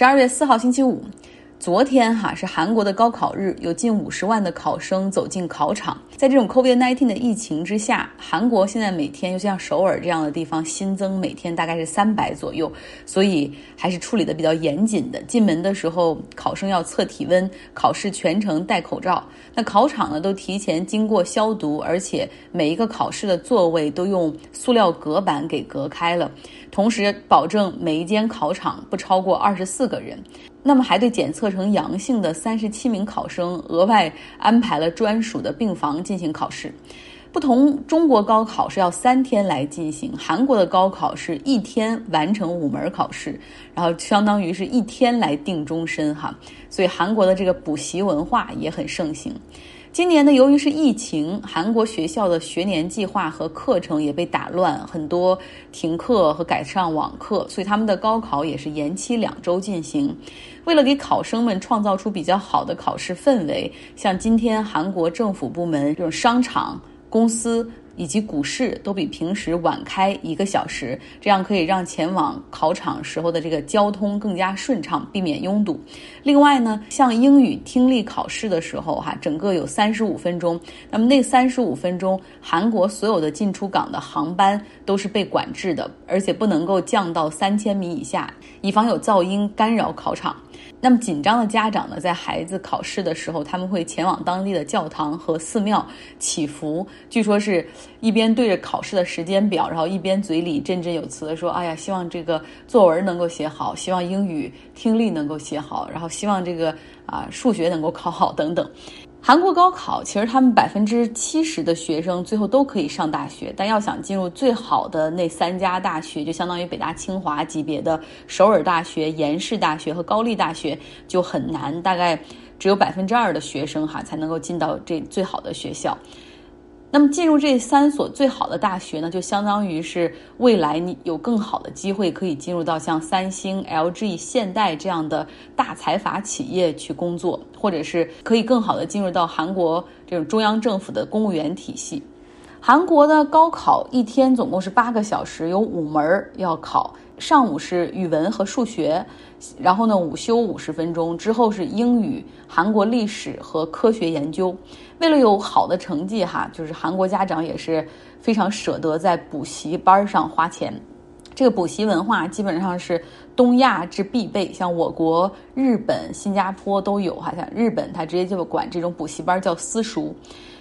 十二月四号星期五。昨天哈是韩国的高考日，有近五十万的考生走进考场。在这种 COVID-19 的疫情之下，韩国现在每天，就像首尔这样的地方，新增每天大概是三百左右，所以还是处理的比较严谨的。进门的时候，考生要测体温，考试全程戴口罩。那考场呢，都提前经过消毒，而且每一个考试的座位都用塑料隔板给隔开了，同时保证每一间考场不超过二十四个人。那么还对检测呈阳性的三十七名考生额外安排了专属的病房进行考试。不同中国高考是要三天来进行，韩国的高考是一天完成五门考试，然后相当于是一天来定终身哈。所以韩国的这个补习文化也很盛行。今年呢，由于是疫情，韩国学校的学年计划和课程也被打乱，很多停课和改上网课，所以他们的高考也是延期两周进行。为了给考生们创造出比较好的考试氛围，像今天韩国政府部门这种商场、公司。以及股市都比平时晚开一个小时，这样可以让前往考场时候的这个交通更加顺畅，避免拥堵。另外呢，像英语听力考试的时候，哈，整个有三十五分钟。那么那三十五分钟，韩国所有的进出港的航班都是被管制的，而且不能够降到三千米以下，以防有噪音干扰考场。那么紧张的家长呢，在孩子考试的时候，他们会前往当地的教堂和寺庙祈福。据说是一边对着考试的时间表，然后一边嘴里振振有词的说：“哎呀，希望这个作文能够写好，希望英语听力能够写好，然后希望这个啊数学能够考好等等。”韩国高考其实他们百分之七十的学生最后都可以上大学，但要想进入最好的那三家大学，就相当于北大清华级别的首尔大学、延世大学和高丽大学就很难，大概只有百分之二的学生哈才能够进到这最好的学校。那么进入这三所最好的大学呢，就相当于是未来你有更好的机会可以进入到像三星、LG、现代这样的大财阀企业去工作，或者是可以更好的进入到韩国这种中央政府的公务员体系。韩国的高考一天总共是八个小时，有五门要考。上午是语文和数学，然后呢午休五十分钟，之后是英语、韩国历史和科学研究。为了有好的成绩，哈，就是韩国家长也是非常舍得在补习班上花钱。这个补习文化基本上是东亚之必备，像我国、日本、新加坡都有哈。像日本，他直接就管这种补习班叫私塾，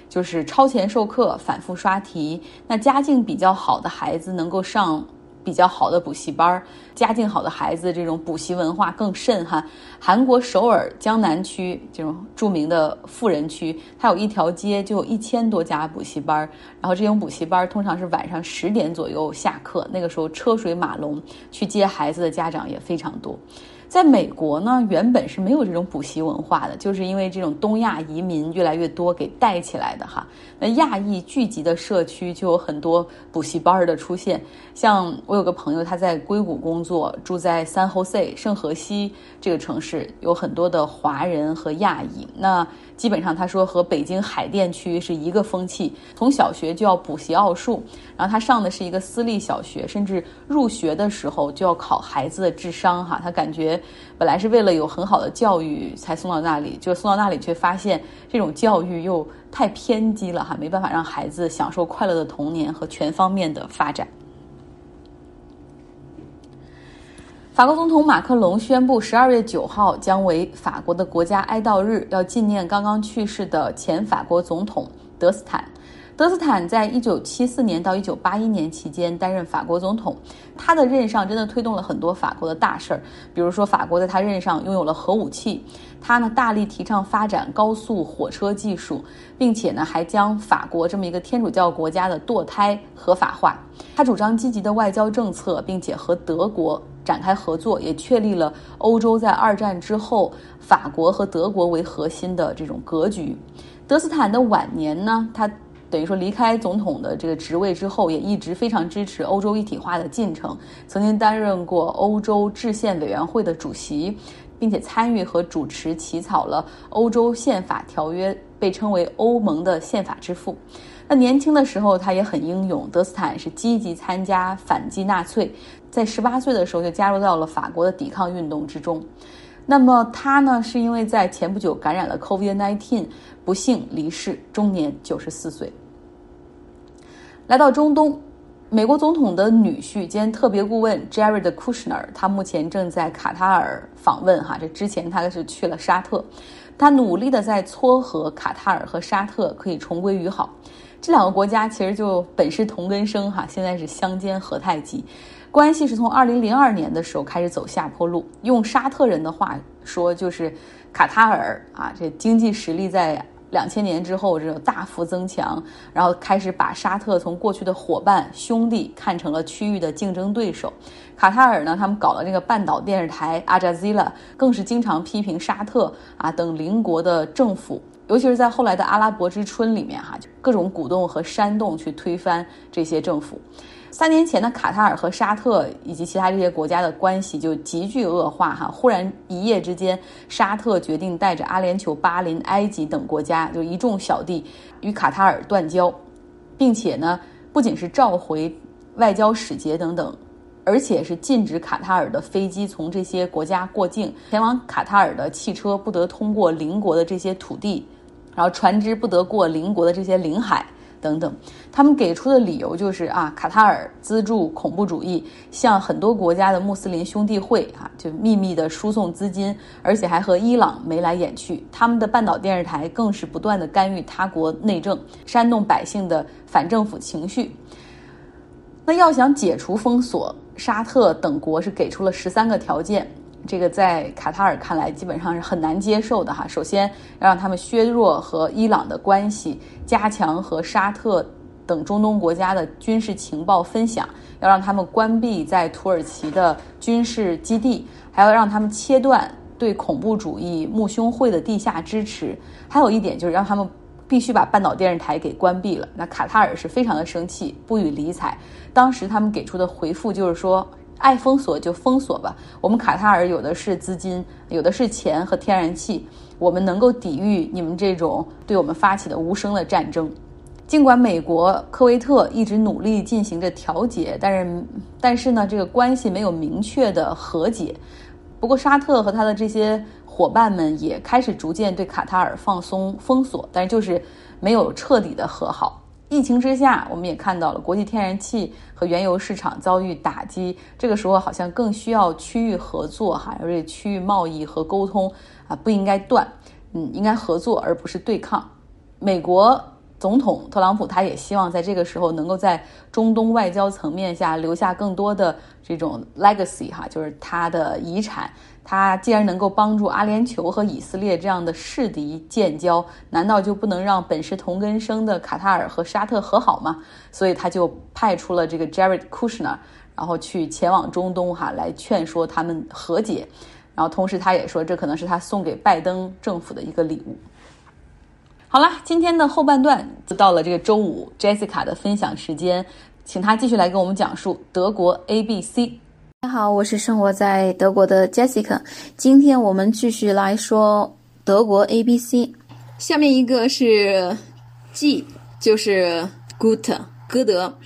就是超前授课、反复刷题。那家境比较好的孩子能够上。比较好的补习班，家境好的孩子，这种补习文化更甚哈。韩国首尔江南区这种著名的富人区，它有一条街就有一千多家补习班，然后这种补习班通常是晚上十点左右下课，那个时候车水马龙，去接孩子的家长也非常多。在美国呢，原本是没有这种补习文化的，就是因为这种东亚移民越来越多给带起来的哈。那亚裔聚集的社区就有很多补习班的出现。像我有个朋友，他在硅谷工作，住在 San Jose 圣荷西这个城市，有很多的华人和亚裔。那基本上他说和北京海淀区是一个风气，从小学就要补习奥数，然后他上的是一个私立小学，甚至入学的时候就要考孩子的智商哈。他感觉本来是为了有很好的教育才送到那里，就送到那里却发现这种教育又太偏激了哈，没办法让孩子享受快乐的童年和全方面的发展。法国总统马克龙宣布，十二月九号将为法国的国家哀悼日，要纪念刚刚去世的前法国总统德斯坦。德斯坦在一九七四年到一九八一年期间担任法国总统，他的任上真的推动了很多法国的大事儿，比如说法国在他任上拥有了核武器，他呢大力提倡发展高速火车技术，并且呢还将法国这么一个天主教国家的堕胎合法化。他主张积极的外交政策，并且和德国。展开合作，也确立了欧洲在二战之后法国和德国为核心的这种格局。德斯坦的晚年呢，他等于说离开总统的这个职位之后，也一直非常支持欧洲一体化的进程，曾经担任过欧洲制宪委员会的主席，并且参与和主持起草了欧洲宪法条约，被称为欧盟的宪法之父。那年轻的时候，他也很英勇。德斯坦是积极参加反击纳粹，在十八岁的时候就加入到了法国的抵抗运动之中。那么他呢，是因为在前不久感染了 COVID-19，不幸离世，终年九十四岁。来到中东，美国总统的女婿兼特别顾问 Jared Kushner，他目前正在卡塔尔访问。哈，这之前他是去了沙特，他努力的在撮合卡塔尔和沙特可以重归于好。这两个国家其实就本是同根生，哈，现在是相煎何太急。关系是从二零零二年的时候开始走下坡路。用沙特人的话说，就是卡塔尔啊，这经济实力在两千年之后这种大幅增强，然后开始把沙特从过去的伙伴兄弟看成了区域的竞争对手。卡塔尔呢，他们搞了这个半岛电视台阿扎兹拉，更是经常批评沙特啊等邻国的政府，尤其是在后来的阿拉伯之春里面哈，就各种鼓动和煽动去推翻这些政府。三年前的卡塔尔和沙特以及其他这些国家的关系就急剧恶化哈，忽然一夜之间，沙特决定带着阿联酋、巴林、埃及等国家，就一众小弟与卡塔尔断交，并且呢，不仅是召回外交使节等等，而且是禁止卡塔尔的飞机从这些国家过境，前往卡塔尔的汽车不得通过邻国的这些土地，然后船只不得过邻国的这些领海。等等，他们给出的理由就是啊，卡塔尔资助恐怖主义，向很多国家的穆斯林兄弟会啊，就秘密的输送资金，而且还和伊朗眉来眼去。他们的半岛电视台更是不断的干预他国内政，煽动百姓的反政府情绪。那要想解除封锁，沙特等国是给出了十三个条件。这个在卡塔尔看来基本上是很难接受的哈。首先要让他们削弱和伊朗的关系，加强和沙特等中东国家的军事情报分享，要让他们关闭在土耳其的军事基地，还要让他们切断对恐怖主义穆兄会的地下支持。还有一点就是让他们必须把半岛电视台给关闭了。那卡塔尔是非常的生气，不予理睬。当时他们给出的回复就是说。爱封锁就封锁吧，我们卡塔尔有的是资金，有的是钱和天然气，我们能够抵御你们这种对我们发起的无声的战争。尽管美国、科威特一直努力进行着调解，但是但是呢，这个关系没有明确的和解。不过沙特和他的这些伙伴们也开始逐渐对卡塔尔放松封锁，但是就是没有彻底的和好。疫情之下，我们也看到了国际天然气和原油市场遭遇打击。这个时候，好像更需要区域合作哈，而且区域贸易和沟通啊不应该断，嗯，应该合作而不是对抗。美国总统特朗普他也希望在这个时候能够在中东外交层面下留下更多的这种 legacy 哈，就是他的遗产。他既然能够帮助阿联酋和以色列这样的势敌建交，难道就不能让本是同根生的卡塔尔和沙特和好吗？所以他就派出了这个 Jared Kushner，然后去前往中东哈，来劝说他们和解。然后同时他也说，这可能是他送给拜登政府的一个礼物。好了，今天的后半段就到了这个周五 Jessica 的分享时间，请他继续来跟我们讲述德国 A B C。大家好，我是生活在德国的 Jessica。今天我们继续来说德国 A B C。下面一个是 G，就是 Gut 歌德。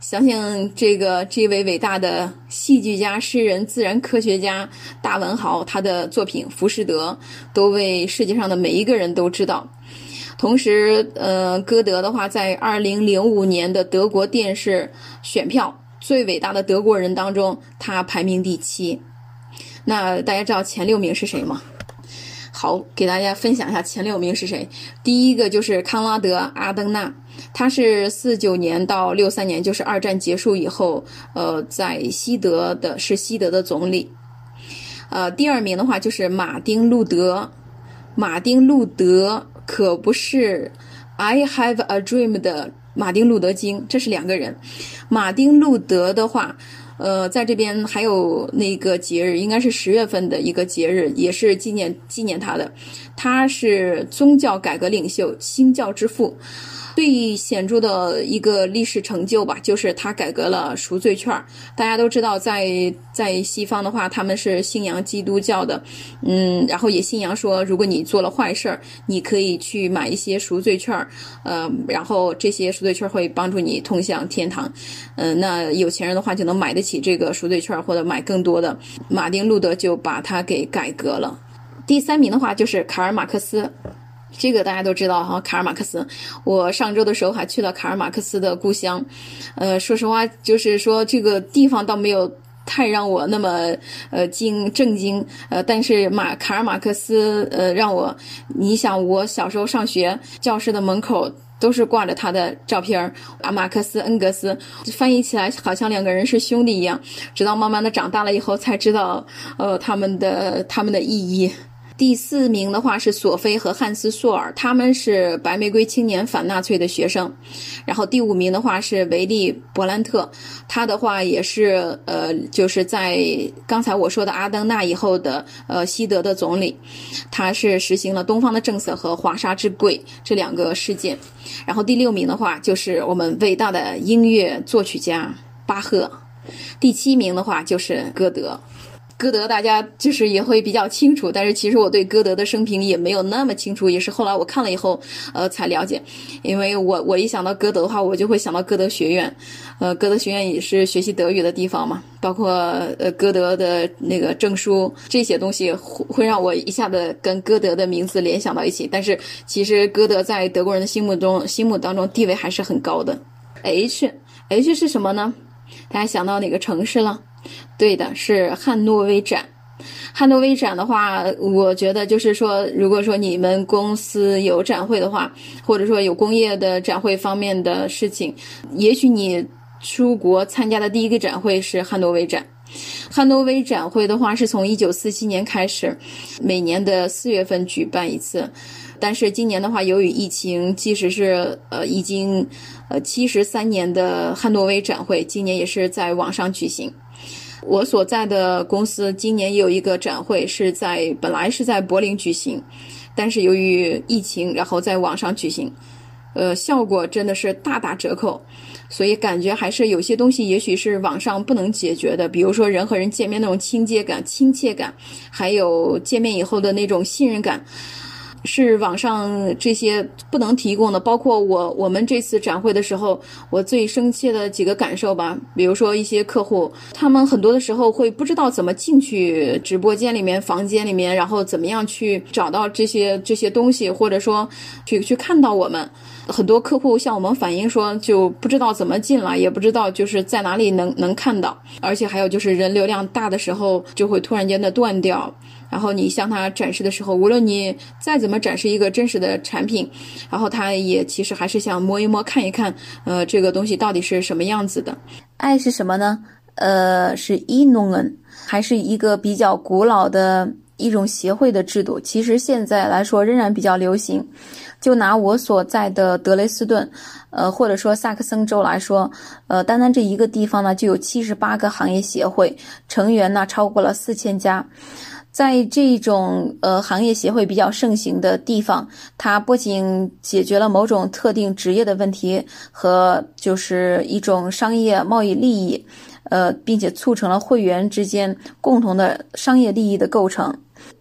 想想这个这位伟大的戏剧家、诗人、自然科学家、大文豪，他的作品《浮士德》都为世界上的每一个人都知道。同时，呃，歌德的话，在二零零五年的德国电视选票。最伟大的德国人当中，他排名第七。那大家知道前六名是谁吗？好，给大家分享一下前六名是谁。第一个就是康拉德·阿登纳，他是四九年到六三年，就是二战结束以后，呃，在西德的是西德的总理。呃，第二名的话就是马丁·路德，马丁·路德可不是《I Have a Dream》的。马丁·路德·金，这是两个人。马丁·路德的话，呃，在这边还有那个节日，应该是十月份的一个节日，也是纪念纪念他的。他是宗教改革领袖，新教之父。最显著的一个历史成就吧，就是他改革了赎罪券。大家都知道，在在西方的话，他们是信仰基督教的，嗯，然后也信仰说，如果你做了坏事儿，你可以去买一些赎罪券，呃，然后这些赎罪券会帮助你通向天堂。嗯，那有钱人的话就能买得起。起这个赎罪券或者买更多的，马丁路德就把它给改革了。第三名的话就是卡尔马克思，这个大家都知道哈，卡尔马克思。我上周的时候还去了卡尔马克思的故乡，呃，说实话，就是说这个地方倒没有太让我那么呃惊震惊，呃，但是马卡尔马克思呃让我，你想我小时候上学，教室的门口。都是挂着他的照片儿，啊，马克思、恩格斯，翻译起来好像两个人是兄弟一样。直到慢慢的长大了以后，才知道，呃，他们的他们的意义。第四名的话是索菲和汉斯·索尔，他们是白玫瑰青年反纳粹的学生。然后第五名的话是维利·伯兰特，他的话也是呃，就是在刚才我说的阿登纳以后的呃西德的总理，他是实行了东方的政策和华沙之贵这两个事件。然后第六名的话就是我们伟大的音乐作曲家巴赫，第七名的话就是歌德。歌德大家就是也会比较清楚，但是其实我对歌德的生平也没有那么清楚，也是后来我看了以后，呃，才了解。因为我我一想到歌德的话，我就会想到歌德学院，呃，歌德学院也是学习德语的地方嘛，包括呃歌德的那个证书这些东西，会会让我一下子跟歌德的名字联想到一起。但是其实歌德在德国人的心目中心目当中地位还是很高的。H H 是什么呢？大家想到哪个城市了？对的，是汉诺威展。汉诺威展的话，我觉得就是说，如果说你们公司有展会的话，或者说有工业的展会方面的事情，也许你出国参加的第一个展会是汉诺威展。汉诺威展会的话，是从一九四七年开始，每年的四月份举办一次。但是今年的话，由于疫情，即使是呃已经呃七十三年的汉诺威展会，今年也是在网上举行。我所在的公司今年也有一个展会，是在本来是在柏林举行，但是由于疫情，然后在网上举行，呃，效果真的是大打折扣，所以感觉还是有些东西也许是网上不能解决的，比如说人和人见面那种亲切感、亲切感，还有见面以后的那种信任感。是网上这些不能提供的，包括我我们这次展会的时候，我最生气的几个感受吧。比如说一些客户，他们很多的时候会不知道怎么进去直播间里面、房间里面，然后怎么样去找到这些这些东西，或者说去去看到我们。很多客户向我们反映说，就不知道怎么进来，也不知道就是在哪里能能看到，而且还有就是人流量大的时候，就会突然间的断掉。然后你向他展示的时候，无论你再怎么展示一个真实的产品，然后他也其实还是想摸一摸、看一看，呃，这个东西到底是什么样子的。爱是什么呢？呃，是 e n o n 还是一个比较古老的一种协会的制度？其实现在来说仍然比较流行。就拿我所在的德累斯顿，呃，或者说萨克森州来说，呃，单单这一个地方呢，就有七十八个行业协会，成员呢超过了四千家。在这种呃行业协会比较盛行的地方，它不仅解决了某种特定职业的问题和就是一种商业贸易利益，呃，并且促成了会员之间共同的商业利益的构成。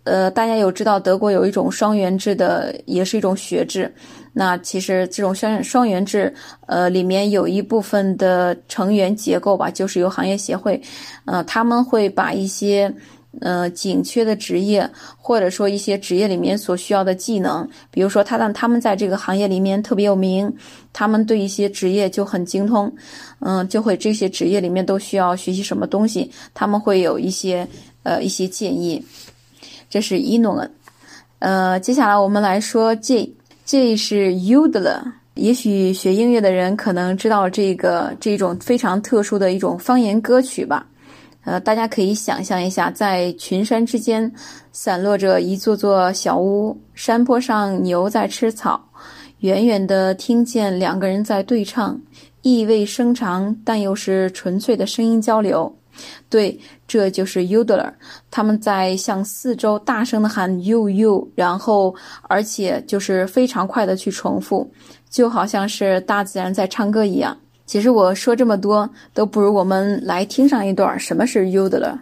呃，大家有知道德国有一种双元制的，也是一种学制。那其实这种双双元制，呃，里面有一部分的成员结构吧，就是由行业协会，呃，他们会把一些呃紧缺的职业，或者说一些职业里面所需要的技能，比如说他让他们在这个行业里面特别有名，他们对一些职业就很精通，嗯，就会这些职业里面都需要学习什么东西，他们会有一些呃一些建议。这是 e n o 呃，接下来我们来说 J，J 是 Udler。也许学音乐的人可能知道这个这种非常特殊的一种方言歌曲吧。呃，大家可以想象一下，在群山之间散落着一座座小屋，山坡上牛在吃草，远远的听见两个人在对唱，意味深长，但又是纯粹的声音交流。对，这就是 Udler，他们在向四周大声的喊 “you you”，然后而且就是非常快的去重复，就好像是大自然在唱歌一样。其实我说这么多，都不如我们来听上一段什么是 U 的了。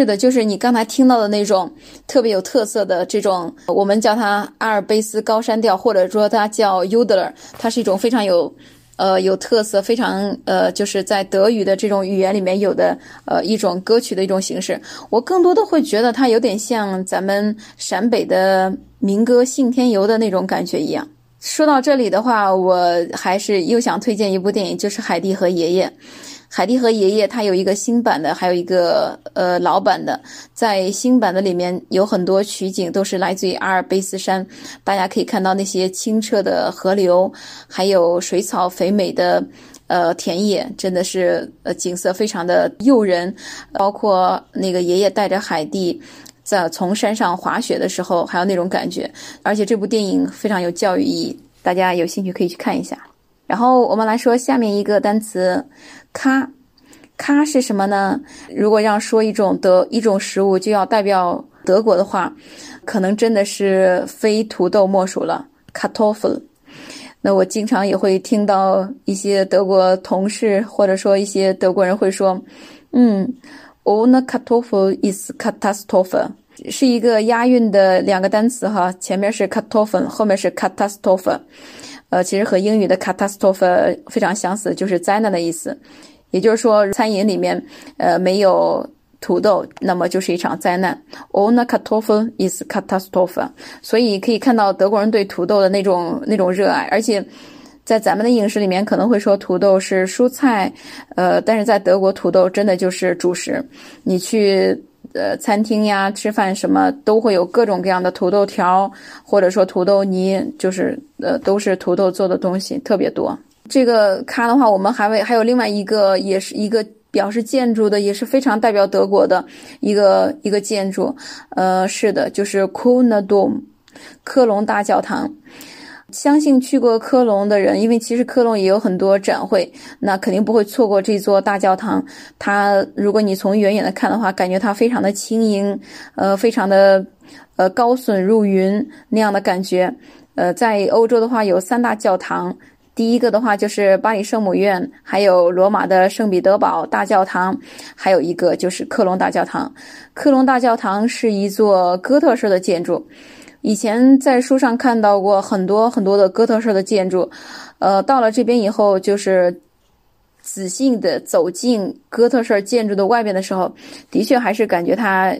是的，就是你刚才听到的那种特别有特色的这种，我们叫它阿尔卑斯高山调，或者说它叫 Udler，它是一种非常有。呃，有特色，非常呃，就是在德语的这种语言里面有的呃一种歌曲的一种形式。我更多的会觉得它有点像咱们陕北的民歌《信天游》的那种感觉一样。说到这里的话，我还是又想推荐一部电影，就是《海蒂和爷爷》。海蒂和爷爷，他有一个新版的，还有一个呃老版的。在新版的里面有很多取景都是来自于阿尔卑斯山，大家可以看到那些清澈的河流，还有水草肥美的呃田野，真的是呃景色非常的诱人。包括那个爷爷带着海蒂在从山上滑雪的时候，还有那种感觉。而且这部电影非常有教育意义，大家有兴趣可以去看一下。然后我们来说下面一个单词。咖，咖是什么呢？如果要说一种德一种食物就要代表德国的话，可能真的是非土豆莫属了。Kartoffel。那我经常也会听到一些德国同事或者说一些德国人会说：“嗯，ohne Kartoffel ist Katastrophe。”是一个押韵的两个单词哈，前面是 Kartoffel，后面是 Katastrophe。呃，其实和英语的 catastrophe 非常相似，就是灾难的意思。也就是说，餐饮里面呃没有土豆，那么就是一场灾难。Ohne Kartoffel ist Katastrophe。所以可以看到德国人对土豆的那种那种热爱，而且在咱们的饮食里面可能会说土豆是蔬菜，呃，但是在德国土豆真的就是主食。你去。呃，餐厅呀，吃饭什么都会有各种各样的土豆条，或者说土豆泥，就是呃，都是土豆做的东西，特别多。这个咖的话，我们还会还有另外一个，也是一个表示建筑的，也是非常代表德国的一个一个建筑。呃，是的，就是 k u n e Dom，科隆大教堂。相信去过科隆的人，因为其实科隆也有很多展会，那肯定不会错过这座大教堂。它如果你从远远的看的话，感觉它非常的轻盈，呃，非常的呃高耸入云那样的感觉。呃，在欧洲的话有三大教堂，第一个的话就是巴黎圣母院，还有罗马的圣彼得堡大教堂，还有一个就是科隆大教堂。科隆大教堂是一座哥特式的建筑。以前在书上看到过很多很多的哥特式的建筑，呃，到了这边以后，就是仔细的走进哥特式建筑的外边的时候，的确还是感觉它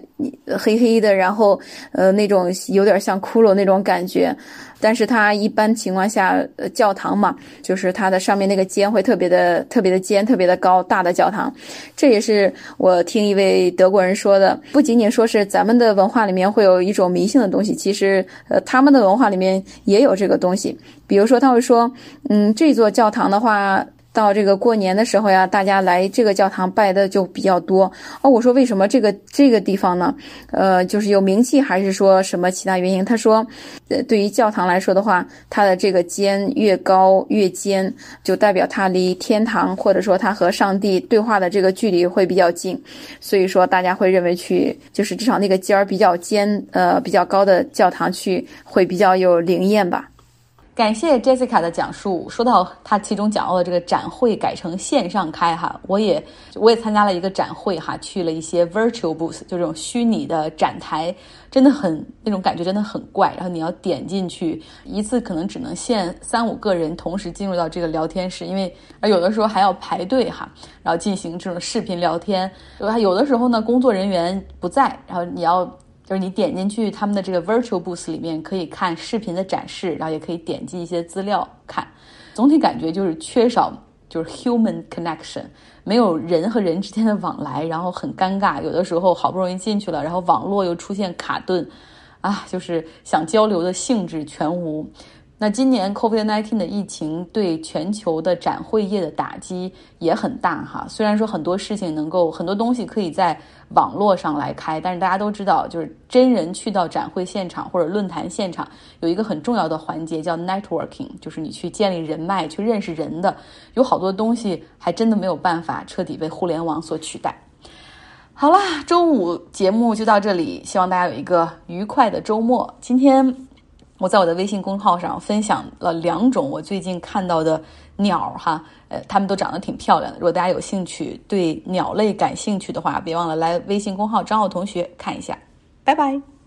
黑黑的，然后呃，那种有点像骷髅那种感觉。但是它一般情况下，呃，教堂嘛，就是它的上面那个尖会特别的、特别的尖、特别的高大的教堂。这也是我听一位德国人说的，不仅仅说是咱们的文化里面会有一种迷信的东西，其实呃，他们的文化里面也有这个东西。比如说他会说，嗯，这座教堂的话。到这个过年的时候呀，大家来这个教堂拜的就比较多哦。我说为什么这个这个地方呢？呃，就是有名气，还是说什么其他原因？他说，呃，对于教堂来说的话，它的这个尖越高越尖，就代表它离天堂或者说它和上帝对话的这个距离会比较近，所以说大家会认为去就是至少那个尖儿比较尖，呃，比较高的教堂去会比较有灵验吧。感谢 Jessica 的讲述。说到他其中讲到的这个展会改成线上开哈，我也我也参加了一个展会哈，去了一些 virtual booth，就这种虚拟的展台，真的很那种感觉真的很怪。然后你要点进去，一次可能只能限三五个人同时进入到这个聊天室，因为有的时候还要排队哈，然后进行这种视频聊天。有的时候呢，工作人员不在，然后你要。就是你点进去他们的这个 virtual booth 里面，可以看视频的展示，然后也可以点击一些资料看。总体感觉就是缺少就是 human connection，没有人和人之间的往来，然后很尴尬。有的时候好不容易进去了，然后网络又出现卡顿，啊，就是想交流的兴致全无。那今年 COVID-19 的疫情对全球的展会业的打击也很大哈。虽然说很多事情能够很多东西可以在网络上来开，但是大家都知道，就是真人去到展会现场或者论坛现场，有一个很重要的环节叫 networking，就是你去建立人脉、去认识人的，有好多东西还真的没有办法彻底被互联网所取代。好啦，周五节目就到这里，希望大家有一个愉快的周末。今天。我在我的微信公号上分享了两种我最近看到的鸟儿哈，呃，它们都长得挺漂亮的。如果大家有兴趣，对鸟类感兴趣的话，别忘了来微信公号张浩同学看一下。拜拜。